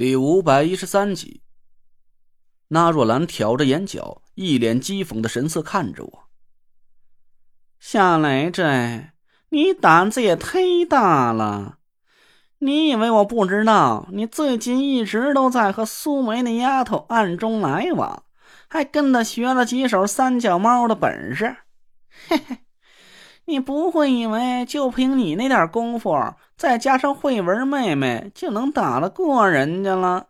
第五百一十三集，那若兰挑着眼角，一脸讥讽的神色看着我。夏雷这，你胆子也忒大了！你以为我不知道？你最近一直都在和苏梅那丫头暗中来往，还跟她学了几手三脚猫的本事。嘿嘿，你不会以为就凭你那点功夫？再加上慧文妹妹，就能打得过人家了。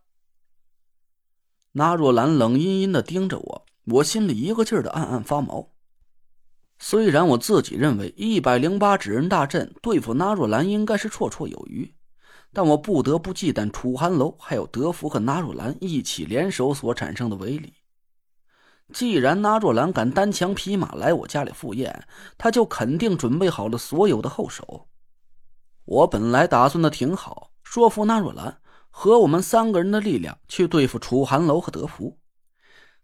那若兰冷阴阴的盯着我，我心里一个劲儿的暗暗发毛。虽然我自己认为一百零八纸人大阵对付那若兰应该是绰绰有余，但我不得不忌惮楚寒楼还有德福和那若兰一起联手所产生的威力。既然那若兰敢单枪匹马来我家里赴宴，他就肯定准备好了所有的后手。我本来打算的挺好，说服纳若兰和我们三个人的力量去对付楚寒楼和德福。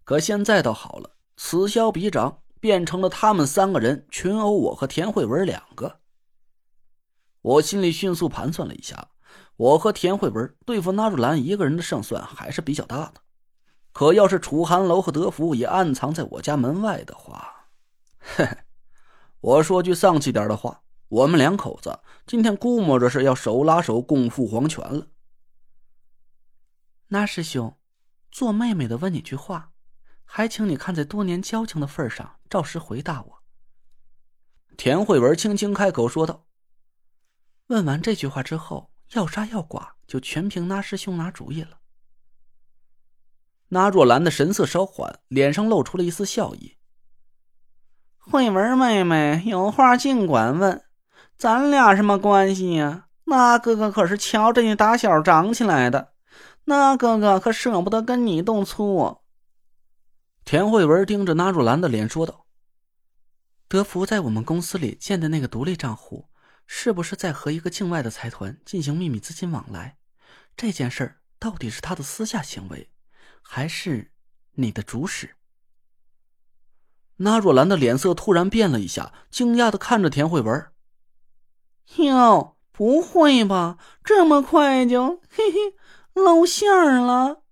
可现在倒好了，此消彼长，变成了他们三个人群殴我和田慧文两个。我心里迅速盘算了一下，我和田慧文对付纳若兰一个人的胜算还是比较大的。可要是楚寒楼和德福也暗藏在我家门外的话，嘿嘿，我说句丧气点的话。我们两口子今天估摸着是要手拉手共赴黄泉了。那师兄，做妹妹的问你句话，还请你看在多年交情的份上，照实回答我。田慧文轻轻开口说道。问完这句话之后，要杀要剐就全凭那师兄拿主意了。那若兰的神色稍缓，脸上露出了一丝笑意。慧文妹妹有话尽管问。咱俩什么关系呀？那哥哥可是瞧着你打小长起来的，那哥哥可舍不得跟你动粗。田慧文盯着那若兰的脸说道：“德福在我们公司里建的那个独立账户，是不是在和一个境外的财团进行秘密资金往来？这件事儿到底是他的私下行为，还是你的主使？”纳若兰的脸色突然变了一下，惊讶的看着田慧文。哟，不会吧？这么快就嘿嘿露馅儿了？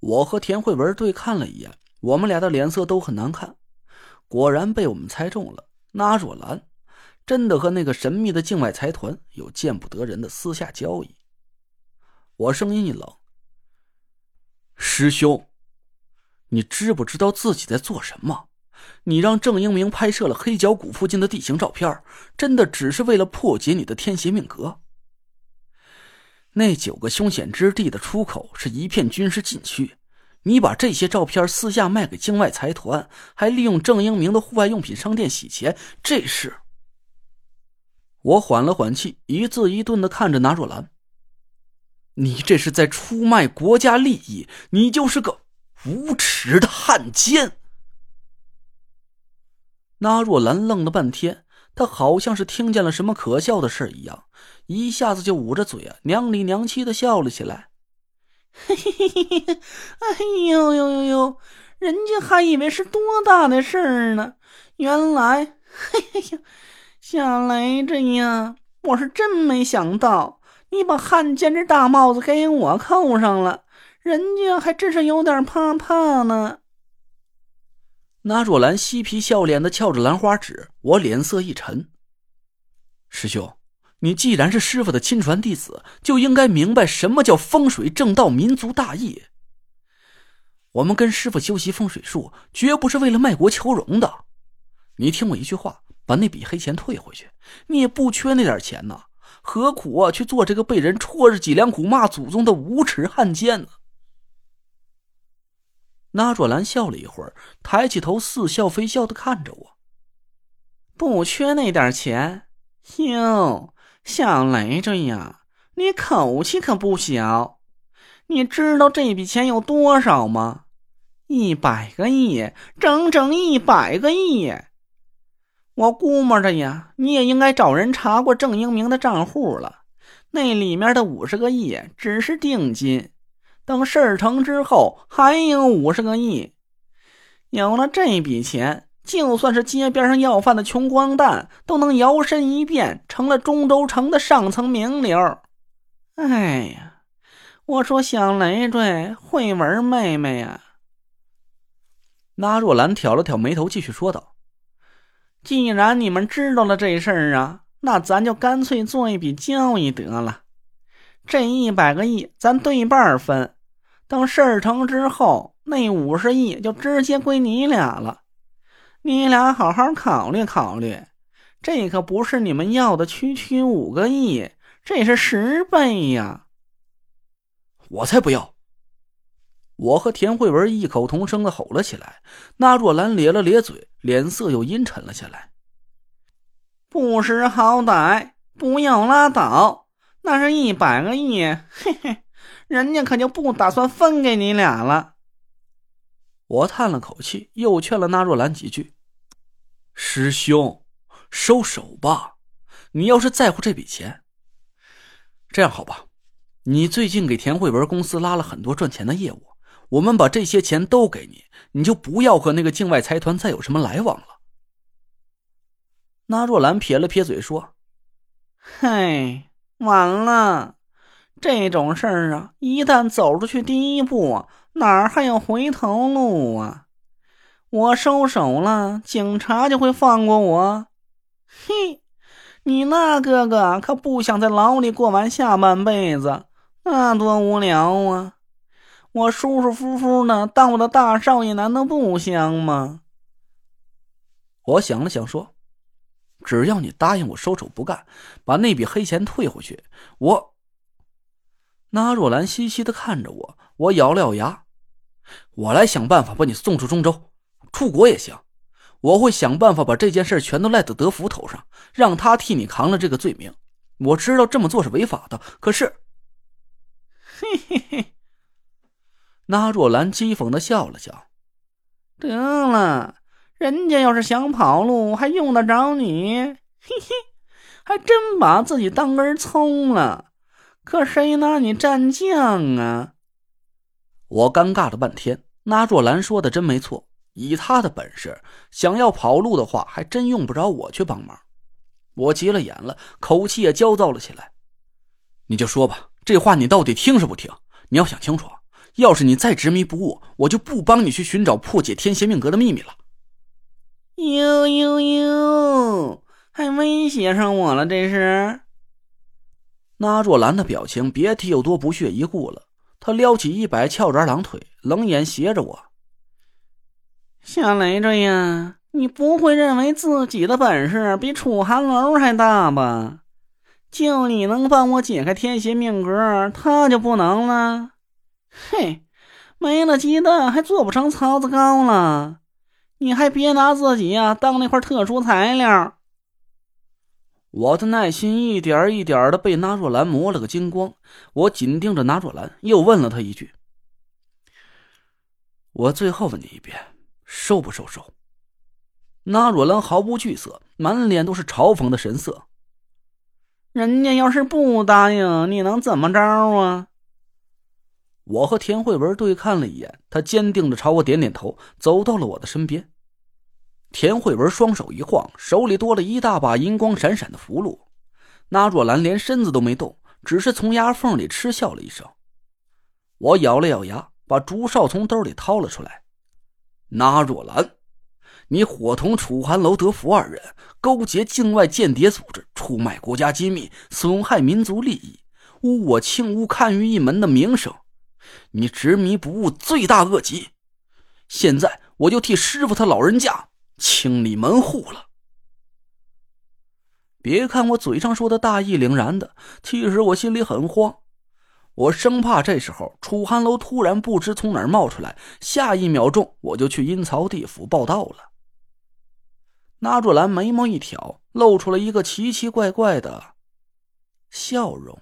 我和田慧文对看了一眼，我们俩的脸色都很难看。果然被我们猜中了，那若兰真的和那个神秘的境外财团有见不得人的私下交易。我声音一冷：“师兄，你知不知道自己在做什么？”你让郑英明拍摄了黑角谷附近的地形照片，真的只是为了破解你的天邪命格？那九个凶险之地的出口是一片军事禁区，你把这些照片私下卖给境外财团，还利用郑英明的户外用品商店洗钱，这是……我缓了缓气，一字一顿的看着拿若兰：“你这是在出卖国家利益，你就是个无耻的汉奸！”那若兰愣了半天，她好像是听见了什么可笑的事一样，一下子就捂着嘴啊，娘里娘气的笑了起来。嘿嘿嘿嘿嘿！哎呦呦呦呦！人家还以为是多大的事儿呢，原来……嘿嘿呀，小雷子呀，我是真没想到你把汉奸这大帽子给我扣上了，人家还真是有点怕怕呢。那若兰嬉皮笑脸的翘着兰花指，我脸色一沉。师兄，你既然是师傅的亲传弟子，就应该明白什么叫风水正道、民族大义。我们跟师傅修习风水术，绝不是为了卖国求荣的。你听我一句话，把那笔黑钱退回去。你也不缺那点钱呐，何苦啊去做这个被人戳着脊梁骨骂祖宗的无耻汉奸呢？那若兰笑了一会儿，抬起头，似笑非笑的看着我。不缺那点钱，哟，小雷子呀，你口气可不小。你知道这笔钱有多少吗？一百个亿，整整一百个亿。我估摸着呀，你也应该找人查过郑英明的账户了，那里面的五十个亿只是定金。等事儿成之后，还有五十个亿。有了这笔钱，就算是街边上要饭的穷光蛋，都能摇身一变成了中州城的上层名流。哎呀，我说小累赘，慧文妹妹呀。那若兰挑了挑眉头，继续说道：“既然你们知道了这事儿啊，那咱就干脆做一笔交易得了。这一百个亿咱对半分，等事儿成之后，那五十亿就直接归你俩了。你俩好好考虑考虑，这可不是你们要的区区五个亿，这是十倍呀！我才不要！”我和田慧文异口同声的吼了起来，那若兰咧了咧嘴，脸色又阴沉了下来。不识好歹，不要拉倒！那是一百个亿，嘿嘿，人家可就不打算分给你俩了。我叹了口气，又劝了那若兰几句：“师兄，收手吧！你要是在乎这笔钱，这样好吧，你最近给田慧文公司拉了很多赚钱的业务。”我们把这些钱都给你，你就不要和那个境外财团再有什么来往了。那若兰撇了撇嘴说：“嘿，完了，这种事儿啊，一旦走出去第一步，哪儿还有回头路啊？我收手了，警察就会放过我？嘿，你那哥哥可不想在牢里过完下半辈子，那多无聊啊！”我舒舒服服的当我的大少爷，难道不香吗？我想了想说：“只要你答应我收手不干，把那笔黑钱退回去，我……”那若兰嘻嘻的看着我，我咬了咬牙：“我来想办法把你送出中州，出国也行。我会想办法把这件事全都赖到德福头上，让他替你扛了这个罪名。我知道这么做是违法的，可是……嘿嘿嘿。”那若兰讥讽的笑了笑，得了，人家要是想跑路，还用得着你？嘿嘿，还真把自己当根葱了。可谁拿你蘸酱啊？我尴尬了半天。那若兰说的真没错，以他的本事，想要跑路的话，还真用不着我去帮忙。我急了眼了，口气也焦躁了起来。你就说吧，这话你到底听是不听？你要想清楚。要是你再执迷不悟，我就不帮你去寻找破解天邪命格的秘密了。呦呦呦，还威胁上我了？这是？那若兰的表情别提有多不屑一顾了。她撩起一摆翘着二郎腿，冷眼斜着我：“夏雷着呀，你不会认为自己的本事比楚寒楼还大吧？就你能帮我解开天邪命格，他就不能了？”嘿，没了鸡蛋还做不成槽子糕了，你还别拿自己呀当那块特殊材料。我的耐心一点一点的被纳若兰磨了个精光，我紧盯着纳若兰，又问了他一句：“我最后问你一遍，收不收手？”纳若兰毫不惧色，满脸都是嘲讽的神色。人家要是不答应，你能怎么着啊？我和田慧文对看了一眼，他坚定的朝我点点头，走到了我的身边。田慧文双手一晃，手里多了一大把银光闪闪的符箓。那若兰连身子都没动，只是从牙缝里嗤笑了一声。我咬了咬牙，把竹哨从兜里掏了出来。那若兰，你伙同楚寒楼、德福二人勾结境外间谍组织，出卖国家机密，损害民族利益，污我青乌看于一门的名声。你执迷不悟，罪大恶极。现在我就替师傅他老人家清理门户了。别看我嘴上说的大义凛然的，其实我心里很慌。我生怕这时候楚寒楼突然不知从哪儿冒出来，下一秒钟我就去阴曹地府报道了。那若兰眉毛一挑，露出了一个奇奇怪怪的笑容。